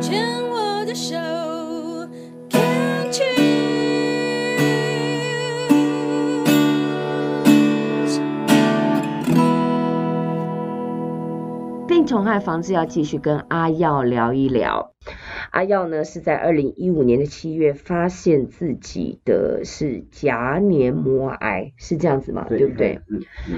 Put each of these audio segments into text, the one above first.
牵我的手，Can't you？病虫害防治要继续跟阿耀聊一聊。阿耀呢是在二零一五年的七月发现自己的是颊黏膜癌，是这样子吗？对，对不对？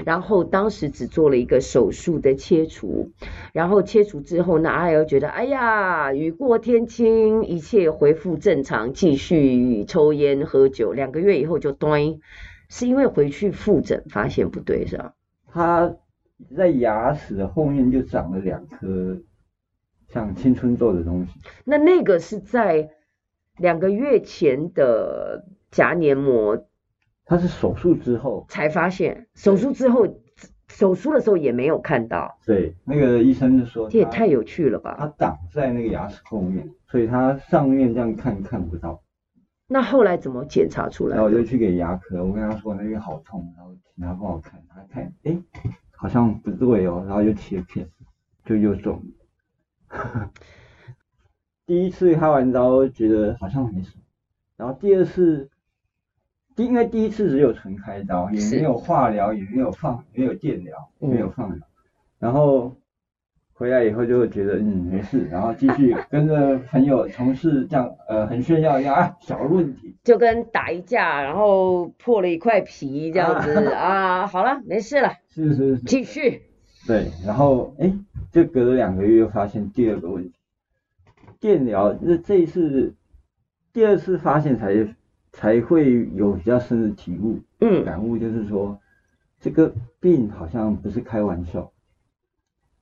然后当时只做了一个手术的切除，然后切除之后呢，阿耀觉得哎呀，雨过天晴，一切恢复正常，继续抽烟喝酒。两个月以后就端，是因为回去复诊发现不对是吧？他在牙齿的后面就长了两颗。像青春做的东西，那那个是在两个月前的颊黏膜，它是手术之后才发现，手术之后手术的时候也没有看到。对，那个医生就说，这也太有趣了吧？他挡在那个牙齿后面，所以他上面这样看看不到。那后来怎么检查出来？然后我就去给牙科，我跟他说那边好痛，然后请他帮我看，他看，哎，好像不对哦，然后就切片，就又肿。第一次开完刀觉得好像没什么，然后第二次，第因为第一次只有纯开刀，也没有化疗，也没有放，没有电疗，没有放疗，然后回来以后就会觉得嗯没事，然后继续跟着朋友同事这样呃很炫耀一样啊小问题，就跟打一架，然后破了一块皮这样子 啊，啊好了没事了，是是是，继续。对，然后哎，就隔了两个月又发现第二个问题，电疗，那这一次第二次发现才才会有比较深的体悟，嗯，感悟就是说这个病好像不是开玩笑，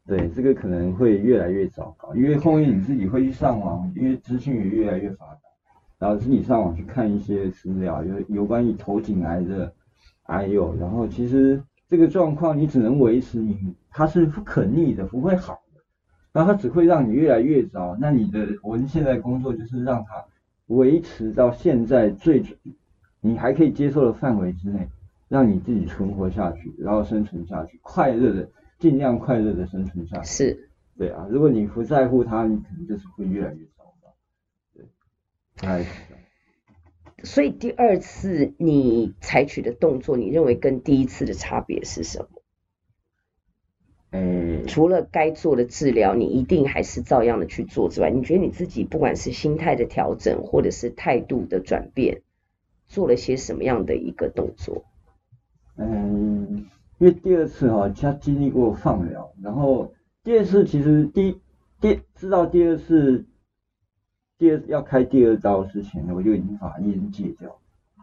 对，这个可能会越来越糟糕，因为后面你自己会去上网，因为资讯也越来越发达，然后自己上网去看一些资料，有有关于头颈癌的癌友，然后其实。这个状况你只能维持你，它是不可逆的，不会好的，然后它只会让你越来越糟。那你的我们现在工作就是让它维持到现在最你还可以接受的范围之内，让你自己存活下去，然后生存下去，快乐的尽量快乐的生存下去。是，对啊，如果你不在乎它，你可能就是会越来越糟糕。对，太。所以第二次你采取的动作，你认为跟第一次的差别是什么？嗯，除了该做的治疗，你一定还是照样的去做之外，你觉得你自己不管是心态的调整，或者是态度的转变，做了些什么样的一个动作？嗯，因为第二次哈，他经历过放疗，然后第二次其实第第知道第二次。第二要开第二刀之前呢，我就已经把烟戒掉。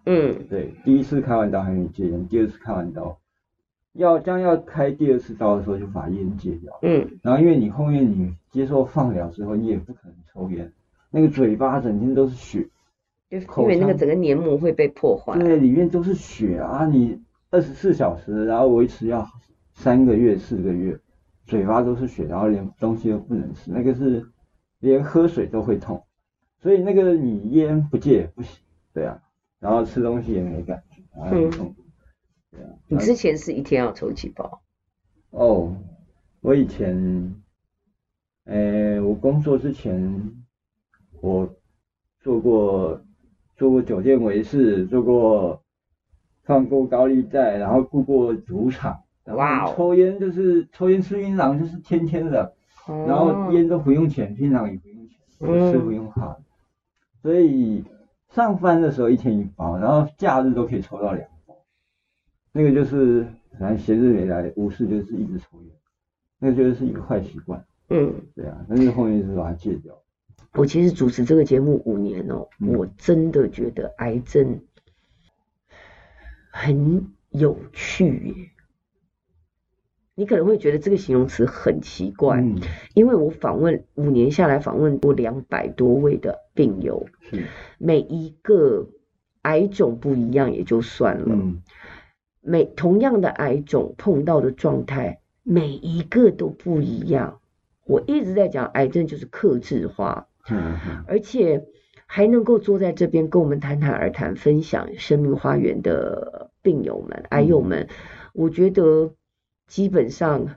嗯，对，第一次开完刀还没戒烟，第二次开完刀要将要开第二次刀的时候就把烟戒掉。嗯，然后因为你后面你接受放疗之后，你也不可能抽烟，那个嘴巴整天都是血，就因为那个整个黏膜会被破坏。对，里面都是血啊！你二十四小时，然后维持要三个月、四个月，嘴巴都是血，然后连东西都不能吃，那个是连喝水都会痛。所以那个你烟不戒不行，对啊，然后吃东西也没感觉，然后很痛苦，对啊。你之前是一天要抽几包？哦，我以前，诶，我工作之前，我做过做过酒店维士，做过放过高利贷，然后雇过赌场，哇哦，抽烟就是抽烟吃槟榔就是天天的，然后烟都不用钱，槟榔也不用钱，吃不用花。所以上班的时候一天一包，然后假日都可以抽到两包。那个就是反正闲日没来，无事就是一直抽烟，那个就是一个坏习惯。嗯，对啊，但是后面是把它戒掉。我其实主持这个节目五年哦，嗯、我真的觉得癌症很有趣耶。你可能会觉得这个形容词很奇怪，嗯、因为我访问五年下来访问过两百多位的病友，是每一个癌种不一样也就算了，嗯、每同样的癌种碰到的状态每一个都不一样。我一直在讲癌症就是克制化，而且还能够坐在这边跟我们谈谈而谈，分享生命花园的病友们、癌友们，嗯、我觉得。基本上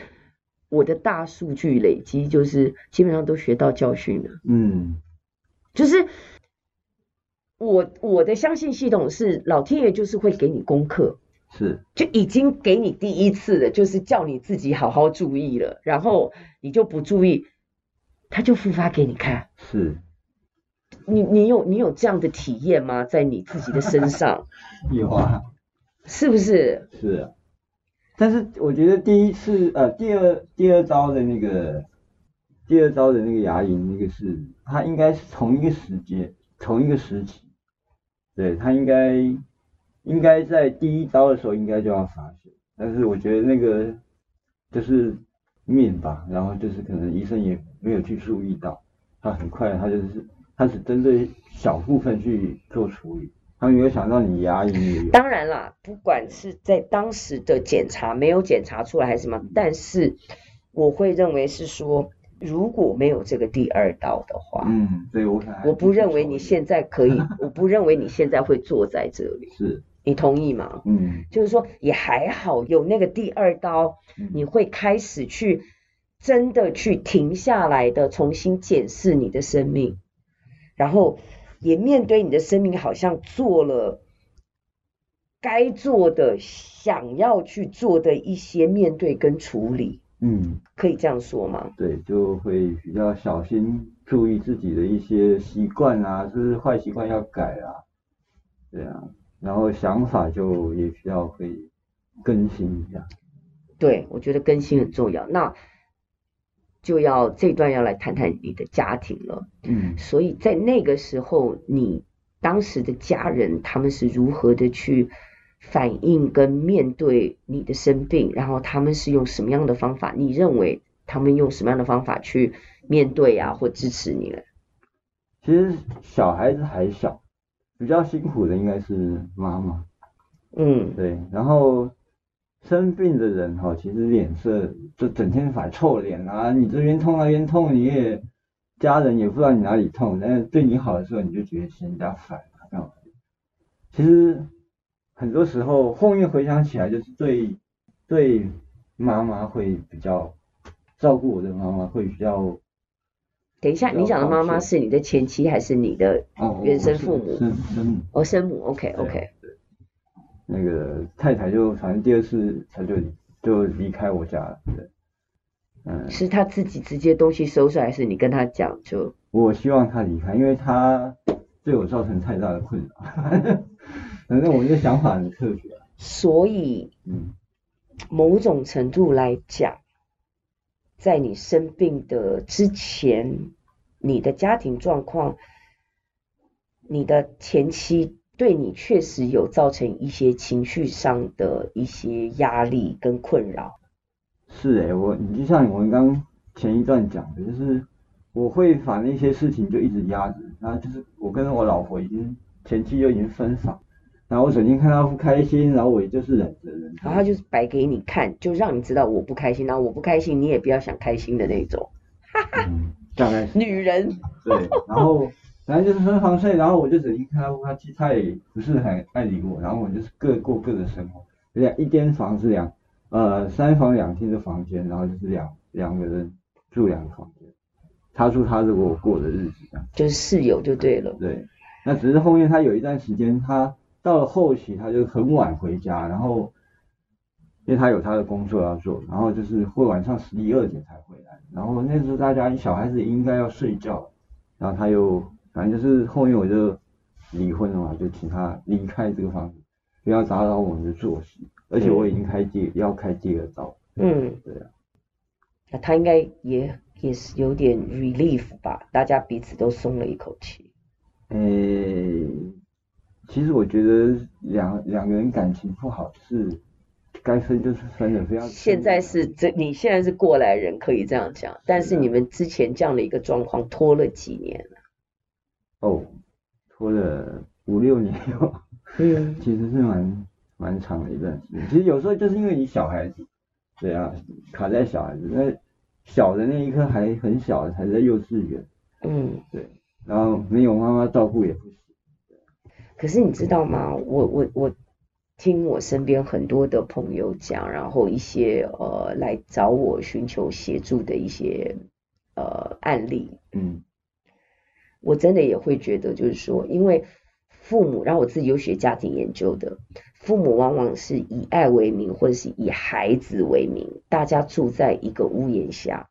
我的大数据累积，就是基本上都学到教训了。嗯，就是我我的相信系统是老天爷就是会给你功课，是就已经给你第一次了，就是叫你自己好好注意了，然后你就不注意，他就复发给你看。是。你你有你有这样的体验吗？在你自己的身上？有啊，是不是？是啊，但是我觉得第一次呃第二第二招的那个第二招的那个牙龈那个是它应该是同一个时间同一个时期，对，它应该应该在第一招的时候应该就要发现，但是我觉得那个就是面吧，然后就是可能医生也没有去注意到，他很快他就是。他只针对小部分去做处理，他没有想到你牙龈。当然啦，不管是在当时的检查没有检查出来还是什么，但是我会认为是说，如果没有这个第二刀的话，嗯，对我看，我不认为你现在可以，我不认为你现在会坐在这里。是，你同意吗？嗯，就是说也还好有那个第二刀，你会开始去真的去停下来的，重新检视你的生命。然后也面对你的生命，好像做了该做的、想要去做的一些面对跟处理。嗯，可以这样说吗？对，就会比较小心，注意自己的一些习惯啊，就是坏习惯要改啊，对啊，然后想法就也需要会更新一下。对，我觉得更新很重要。那。就要这段要来谈谈你的家庭了，嗯，所以在那个时候，你当时的家人他们是如何的去反应跟面对你的生病，然后他们是用什么样的方法？你认为他们用什么样的方法去面对啊，或支持你呢？其实小孩子还小，比较辛苦的应该是妈妈，嗯，对，然后。生病的人哈，其实脸色就整天摆臭脸啊，你这边痛那边痛，你也家人也不知道你哪里痛，但是对你好的时候你就觉得嫌人家烦啊。其实很多时候后面回想起来，就是对对妈妈会比较照顾我的妈妈会比较。等一下，你讲的妈妈是你的前妻还是你的原生父母？生生母。哦，生母。OK OK。那个太太就反正第二次她就就离开我家了，对，嗯，是她自己直接东西收拾，还是你跟她讲就？我希望她离开，因为她对我造成太大的困扰。反正我的想法很特别。所以，嗯，某种程度来讲，在你生病的之前，你的家庭状况，你的前妻。对你确实有造成一些情绪上的一些压力跟困扰。是诶，我你就像我们刚前一段讲的，就是我会把那些事情就一直压着，然后就是我跟我老婆已经前期就已经分手，然后我整天看她不开心，然后我也就是忍着忍着。然后就是摆给你看，就让你知道我不开心，然后我不开心，你也不要想开心的那种。哈哈、嗯，大概是。女人。对，然后。反正就是分房睡，然后我就只离开他不开心，他也不是很爱理我，然后我们就是各过各的生活。两一间房是两呃三房两厅的房间，然后就是两两个人住两个房间，他住他的，我过的日子这样。就是室友就对了。对，那只是后面他有一段时间，他到了后期他就很晚回家，然后因为他有他的工作要做，然后就是会晚上十一二点才回来，然后那时候大家小孩子应该要睡觉，然后他又。反正就是后面我就离婚了嘛，就请他离开这个房子，不要打扰我们的作息。而且我已经开戒、嗯、要开戒了刀。嗯，对啊。那他应该也也是有点 relief 吧？大家彼此都松了一口气。诶、欸，其实我觉得两两个人感情不好是该分就是分的，不要。现在是这你现在是过来人可以这样讲，但是你们之前这样的一个状况拖了几年了？哦，拖了五六年哟，嗯，其实是蛮蛮长的一段时间。其实有时候就是因为你小孩子，对啊，卡在小孩子，那小的那一刻还很小的，还在幼稚园，嗯，对，然后没有妈妈照顾也不行。可是你知道吗？我我我听我身边很多的朋友讲，然后一些呃来找我寻求协助的一些呃案例，嗯，我真的也会觉得，就是说，因为父母，然后我自己有学家庭研究的，父母往往是以爱为名，或者是以孩子为名，大家住在一个屋檐下，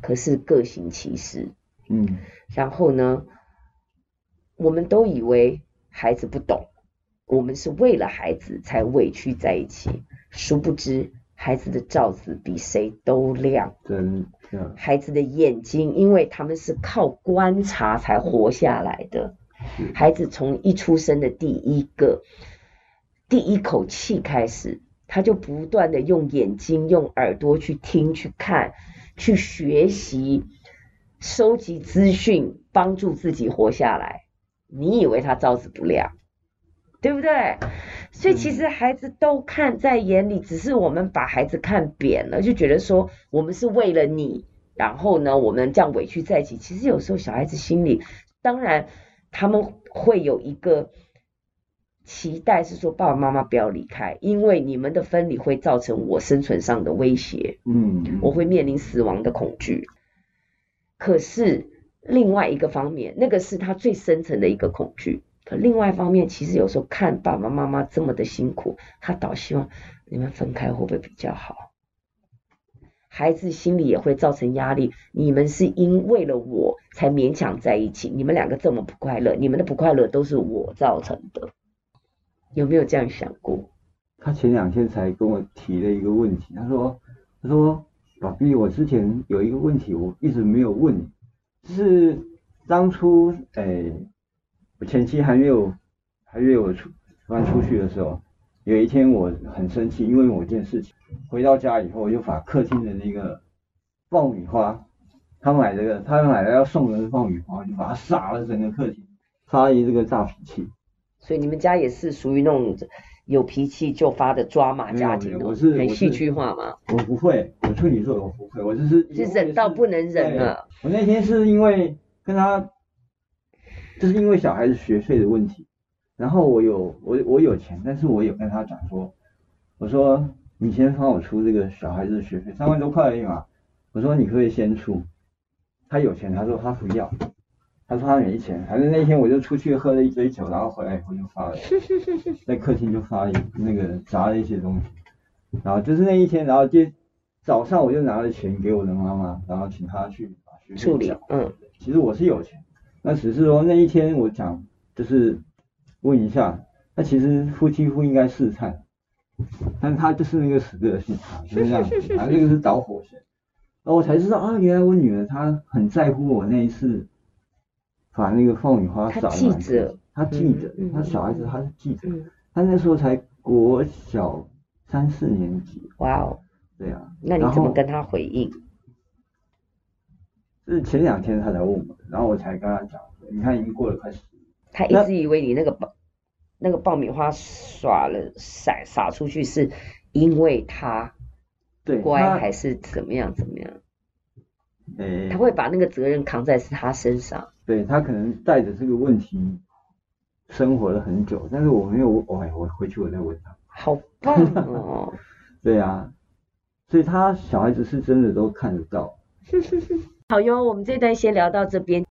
可是各行其事，嗯，然后呢，我们都以为孩子不懂。我们是为了孩子才委屈在一起，殊不知孩子的罩子比谁都亮。真的，孩子的眼睛，因为他们是靠观察才活下来的。孩子从一出生的第一个第一口气开始，他就不断的用眼睛、用耳朵去听、去看、去学习、收集资讯，帮助自己活下来。你以为他罩子不亮？对不对？所以其实孩子都看在眼里，只是我们把孩子看扁了，就觉得说我们是为了你，然后呢，我们这样委屈在一起。其实有时候小孩子心里，当然他们会有一个期待，是说爸爸妈妈不要离开，因为你们的分离会造成我生存上的威胁，嗯，我会面临死亡的恐惧。可是另外一个方面，那个是他最深层的一个恐惧。可另外一方面，其实有时候看爸爸妈妈这么的辛苦，他倒希望你们分开会不会比较好？孩子心里也会造成压力。你们是因为了我才勉强在一起，你们两个这么不快乐，你们的不快乐都是我造成的，有没有这样想过？他前两天才跟我提了一个问题，他说：“他说，宝贝，我之前有一个问题，我一直没有问，就是当初，哎。”我前妻还没有还没有出搬出去的时候，有一天我很生气，因为某件事情。回到家以后，我就把客厅的那个爆米花，他买这个，他买了要送人的爆米花，就把它撒了整个客厅，发了一这个大脾气。所以你们家也是属于那种有脾气就发的抓马家庭，我是很戏剧化吗？我不会，我处女座我不会，我就是是忍到不能忍了。我那天是因为跟他。就是因为小孩子学费的问题，然后我有我我有钱，但是我有跟他讲说，我说你先帮我出这个小孩子的学费，三万多块而已嘛，我说你可以先出，他有钱，他说他不要，他说他没钱，反正那天我就出去喝了一杯酒，然后回来以后就发了，在客厅就发了那个砸了一些东西，然后就是那一天，然后就早上我就拿了钱给我的妈妈，然后请她去把学费处理，嗯，其实我是有钱。那只是说那一天我讲就是问一下，那其实夫妻不应该试探，但他就是那个死个性啊，就是这样子，啊，这个是导火线，然后我才知道啊，原来我女儿她很在乎我那一次把那个爆米花撒记着，她记着，她小孩子她是记着，她那时候才国小三四年级，哇哦，对啊，那你怎么跟她回应？是前两天他才问我，然后我才跟他讲，你看已经过了快十。他一直以为你那个爆那，那个爆米花耍了撒撒出去是因为他对乖还是怎么样怎么样？欸、他会把那个责任扛在是他身上。对，他可能带着这个问题生活了很久，但是我没有，我我回去我再问他。好棒哦！对啊，所以他小孩子是真的都看得到。好哟，我们这段先聊到这边。